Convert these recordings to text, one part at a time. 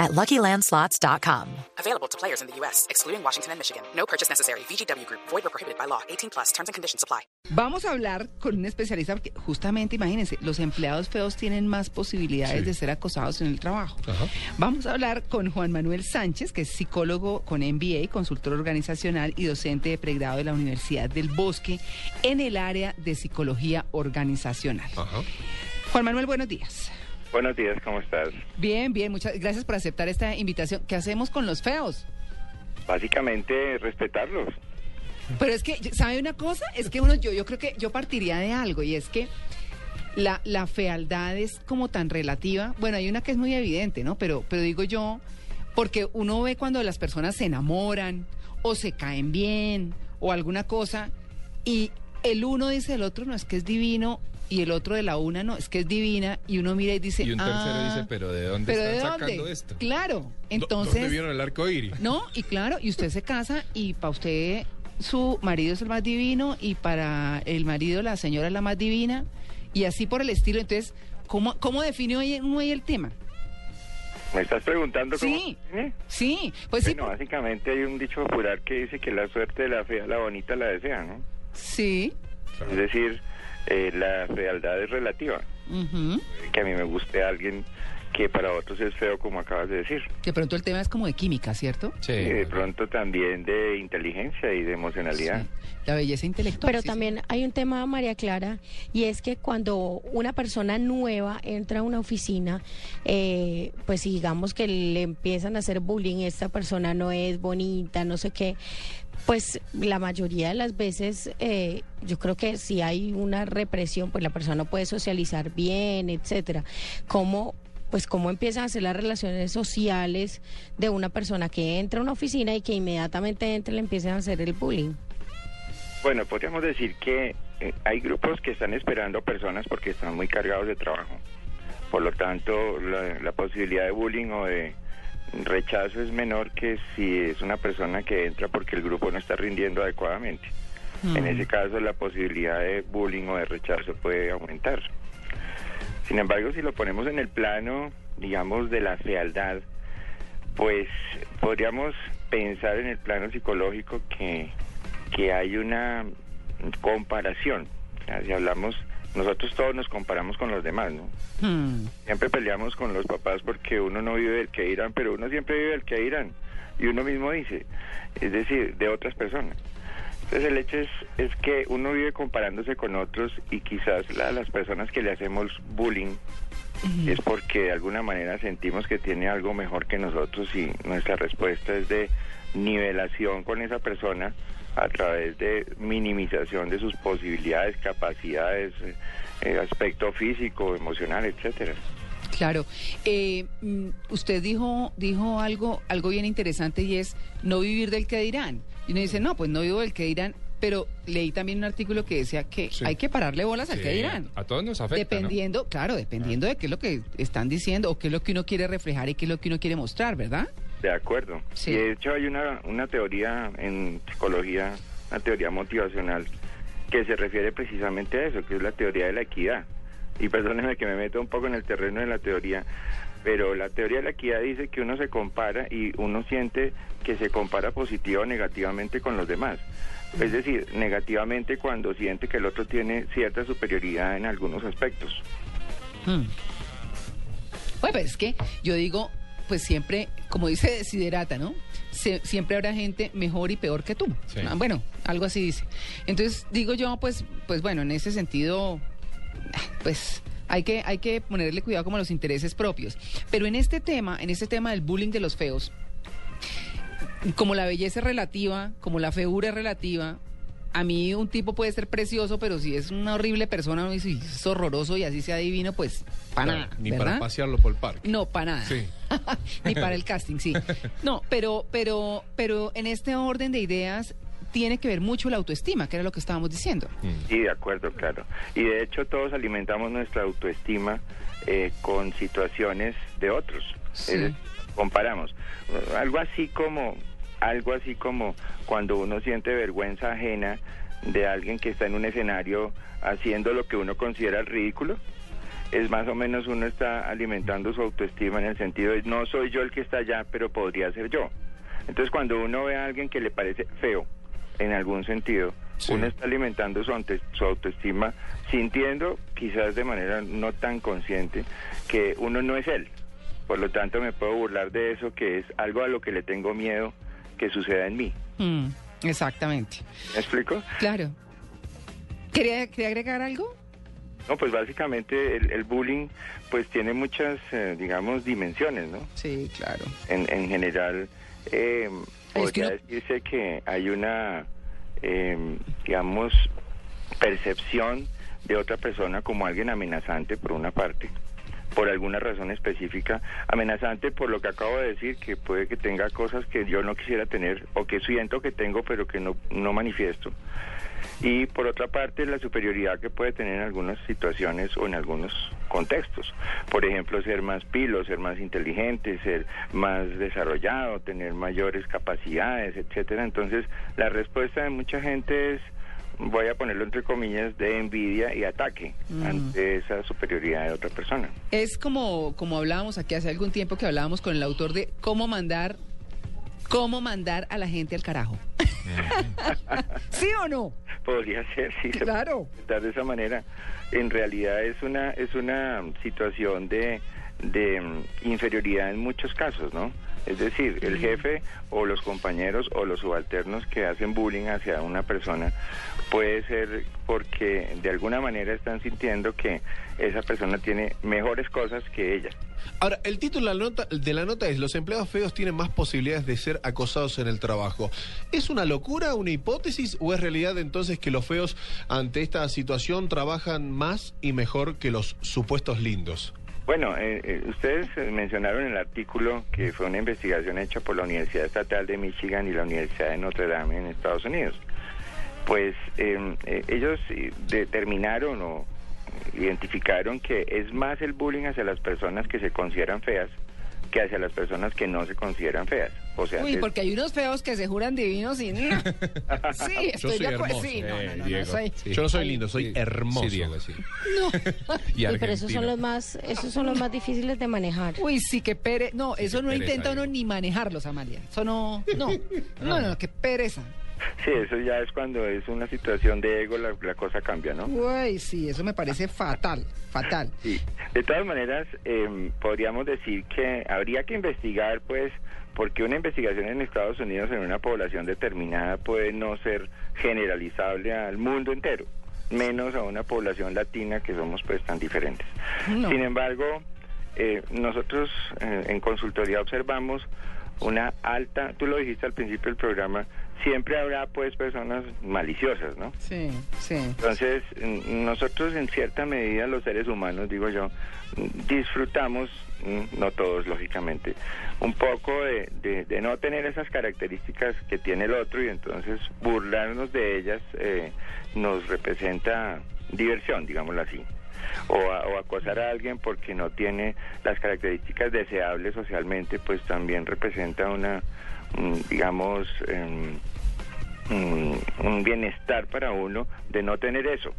at LuckyLandSlots.com. Available to players in the U.S., excluding Washington and Michigan. No purchase necessary. VGW Group. Void or prohibited by law. 18 plus. Terms and conditions apply. Vamos a hablar con un especialista porque justamente, imagínense, los empleados feos tienen más posibilidades de ser acosados en el trabajo. Vamos a hablar con Juan Manuel Sánchez, que es psicólogo con MBA, consultor organizacional y docente de pregrado de la Universidad del Bosque en el área de psicología organizacional. Juan Manuel, buenos días. Buenos días, ¿cómo estás? Bien, bien, muchas gracias por aceptar esta invitación. ¿Qué hacemos con los feos? Básicamente respetarlos. Pero es que, ¿sabe una cosa? Es que uno, yo, yo creo que yo partiría de algo y es que la, la fealdad es como tan relativa. Bueno, hay una que es muy evidente, ¿no? Pero, pero digo yo, porque uno ve cuando las personas se enamoran o se caen bien o alguna cosa y el uno dice el otro, no es que es divino y el otro de la una no, es que es divina y uno mira y dice, Y un tercero "Ah, dice, pero ¿de dónde ¿pero están de sacando dónde?". esto? Claro, ¿Dó- entonces... ¿Dónde vieron el arco iris? No, y claro, y usted se casa y para usted su marido es el más divino y para el marido la señora es la más divina y así por el estilo. Entonces, ¿cómo, cómo define hoy, hoy el tema? ¿Me estás preguntando cómo? Sí, ¿Eh? sí, pues sí, Bueno, básicamente hay un dicho popular que dice que la suerte de la fea, la bonita la desea, ¿no? sí. Es decir, eh, la fealdad es relativa. Que a mí me guste alguien que para otros es feo, como acabas de decir. De pronto el tema es como de química, ¿cierto? Sí. Y de pronto también de inteligencia y de emocionalidad. Sí. La belleza intelectual. Pero sí, también hay un tema, María Clara, y es que cuando una persona nueva entra a una oficina, eh, pues digamos que le empiezan a hacer bullying, esta persona no es bonita, no sé qué, pues la mayoría de las veces eh, yo creo que si hay una represión, pues la persona no puede socializar bien, etcétera. ¿Cómo pues cómo empiezan a ser las relaciones sociales de una persona que entra a una oficina y que inmediatamente entra le empiezan a hacer el bullying? Bueno, podríamos decir que eh, hay grupos que están esperando personas porque están muy cargados de trabajo. Por lo tanto, la, la posibilidad de bullying o de rechazo es menor que si es una persona que entra porque el grupo no está rindiendo adecuadamente. En ese caso, la posibilidad de bullying o de rechazo puede aumentar. Sin embargo, si lo ponemos en el plano, digamos, de la fealdad, pues podríamos pensar en el plano psicológico que, que hay una comparación. O sea, si hablamos, nosotros todos nos comparamos con los demás, ¿no? Hmm. Siempre peleamos con los papás porque uno no vive del que dirán, pero uno siempre vive del que dirán. Y uno mismo dice, es decir, de otras personas. Entonces el hecho es, es que uno vive comparándose con otros y quizás la- las personas que le hacemos bullying es porque de alguna manera sentimos que tiene algo mejor que nosotros y nuestra respuesta es de nivelación con esa persona a través de minimización de sus posibilidades, capacidades, eh, eh, aspecto físico, emocional, etcétera. Claro. Eh, mm, usted dijo, dijo algo, algo bien interesante y es no vivir del que dirán. Y uno dice, no, pues no vivo del que dirán, pero leí también un artículo que decía que Sí. hay que pararle bolas al que dirán. A todos nos afecta, ¿no? Dependiendo, claro, dependiendo de qué es lo que están diciendo o qué es lo que uno quiere reflejar y qué es lo que uno quiere mostrar, ¿verdad? De acuerdo. Sí. Y de hecho hay una, una teoría en psicología, una teoría motivacional, que se refiere precisamente a eso, que es la teoría de la equidad. Y perdónenme que me meto un poco en el terreno de la teoría, pero la teoría de la equidad dice que uno se compara y uno siente que se compara positiva o negativamente con los demás. Es decir, negativamente cuando siente que el otro tiene cierta superioridad en algunos aspectos. Hmm. Bueno, pues es que yo digo, pues siempre, como dice Desiderata, ¿no? Se- siempre habrá gente mejor y peor que tú. Sí. Ah, bueno, algo así dice. Entonces digo yo, pues, pues bueno, en ese sentido, pues hay que, hay que ponerle cuidado como a los intereses propios. Pero en este tema, en este tema del bullying de los feos, como la belleza es relativa, como la feura es relativa, a mí un tipo puede ser precioso, pero si es una horrible persona, "Uy, es horroroso y así sea divino, pues para Claro, nada. Ni ¿verdad? para pasearlo por el parque. No, para nada. Sí. Ni para el casting, sí. No, pero, pero, pero en este orden de ideas, tiene que ver mucho la autoestima, que era lo que estábamos diciendo. Sí, de acuerdo, claro. Y de hecho todos alimentamos nuestra autoestima eh, con situaciones de otros. Sí. Es- comparamos. Algo así como, algo así como cuando uno siente vergüenza ajena de alguien que está en un escenario haciendo lo que uno considera ridículo. Es más o menos uno está alimentando su autoestima en el sentido de no soy yo el que está allá, pero podría ser yo. Entonces cuando uno ve a alguien que le parece feo, en algún sentido, Sí. uno está alimentando su, ante- su autoestima sintiendo, quizás de manera no tan consciente, que uno no es él. Por lo tanto, me puedo burlar de eso, que es algo a lo que le tengo miedo que suceda en mí. Mm, exactamente. ¿Me explico? Claro. ¿Quería, quería agregar algo? No, pues básicamente el, el bullying pues tiene muchas, eh, digamos, dimensiones, ¿no? Sí, claro. En, en general, eh, Es que podría no- decirse que hay una, eh, digamos, percepción de otra persona como alguien amenazante, por una parte, por alguna razón específica, amenazante por lo que acabo de decir, que puede que tenga cosas que yo no quisiera tener o que siento que tengo pero que no, no manifiesto. Y por otra parte, la superioridad que puede tener en algunas situaciones o en algunos contextos. Por ejemplo, ser más pilo, ser más inteligente, ser más desarrollado, tener mayores capacidades, etcétera. Entonces, la respuesta de mucha gente es, voy a ponerlo entre comillas, de envidia y ataque ante esa superioridad de otra persona. Es como, como hablábamos aquí hace algún tiempo que hablábamos con el autor de cómo mandar, cómo mandar a la gente al carajo. ¿Sí o no? Podría ser, sí, se Claro. puede interpretar de esa manera. En realidad es una es una situación de, de mm, inferioridad en muchos casos, ¿no? Es decir, el jefe o los compañeros o los subalternos que hacen bullying hacia una persona puede ser porque de alguna manera están sintiendo que esa persona tiene mejores cosas que ella. Ahora, el título de la, nota, de la nota es Los empleados feos tienen más posibilidades de ser acosados en el trabajo. ¿Es una locura, una hipótesis o es realidad entonces que los feos ante esta situación trabajan más y mejor que los supuestos lindos? Bueno, eh, eh, ustedes eh, mencionaron en el artículo que fue una investigación hecha por la Universidad Estatal de Michigan y la Universidad de Notre Dame en Estados Unidos. Pues eh, eh, ellos eh, determinaron o identificaron que es más el bullying hacia las personas que se consideran feas que hacia las personas que no se consideran feas. O sea, Uy, es- porque hay unos feos que se juran divinos y... no. Sí, estoy de acuerdo. Sí, no, no, no, no, soy- sí. Yo no soy lindo, soy Sí, hermoso. Sí, Diego, sí. Y Sí, pero esos son los más, esos son los más difíciles de manejar. Uy, sí, qué pere... No, eso no pereza, intenta uno ni manejarlos, Amalia. Eso no... No, no, no, qué pereza. Sí, eso ya es cuando es una situación de ego, la, la cosa cambia, ¿no? Uy, sí, eso me parece fatal, fatal. Sí, de todas maneras, eh, podríamos decir que habría que investigar, pues, porque una investigación en Estados Unidos en una población determinada puede no ser generalizable al mundo entero, menos a una población latina que somos, pues, tan diferentes. No. Sin embargo, eh, nosotros eh, en consultoría observamos una alta, tú lo dijiste al principio del programa, siempre habrá, pues, personas maliciosas, ¿no? Sí, sí. Entonces, nosotros en cierta medida, los seres humanos, digo yo, disfrutamos, no todos lógicamente, un poco de, de- de no tener esas características que tiene el otro y entonces burlarnos de ellas eh, nos representa diversión, digámoslo así. O, a- o acosar a alguien porque no tiene las características deseables socialmente, pues también representa una, mm, digamos, em, mm, un bienestar para uno de no tener eso.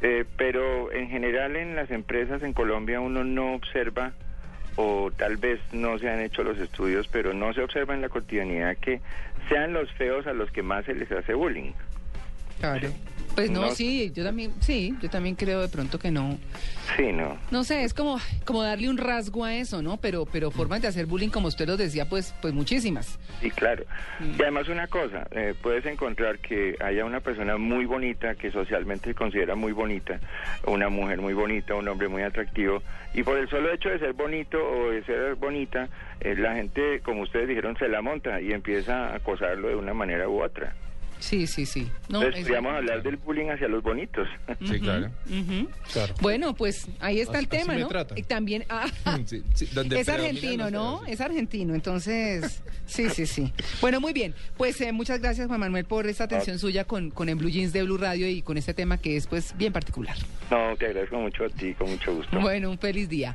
Eh, pero en general en las empresas en Colombia uno no observa, o tal vez no se han hecho los estudios, pero no se observa en la cotidianidad que sean los feos a los que más se les hace bullying. Claro. Pues no, No. sí, yo también, sí, yo también creo de pronto que no. Sí, no. No sé, es como, como darle un rasgo a eso, ¿no? Pero, pero formas de hacer bullying, como usted lo decía, pues, pues muchísimas. Sí, claro. Y además una cosa, eh, puedes encontrar que haya una persona muy bonita, que socialmente se considera muy bonita, una mujer muy bonita, un hombre muy atractivo, y por el solo hecho de ser bonito o de ser bonita, eh, la gente, como ustedes dijeron, se la monta y empieza a acosarlo de una manera u otra. Sí, sí, sí. No, Entonces es- podríamos hablar del bullying hacia los bonitos. Sí, claro. Bueno, pues ahí está Así- el tema, ¿no? Y también, ah, Sí, sí, donde es argentino, ¿no? Es argentino, entonces, sí, sí, sí. Bueno, muy bien. Pues eh, muchas gracias, Juan Manuel, por esta atención suya con, con el Blue Jeans de Blue Radio y con este tema que es, pues, bien particular. No, te agradezco mucho a ti, con mucho gusto. Bueno, un feliz día.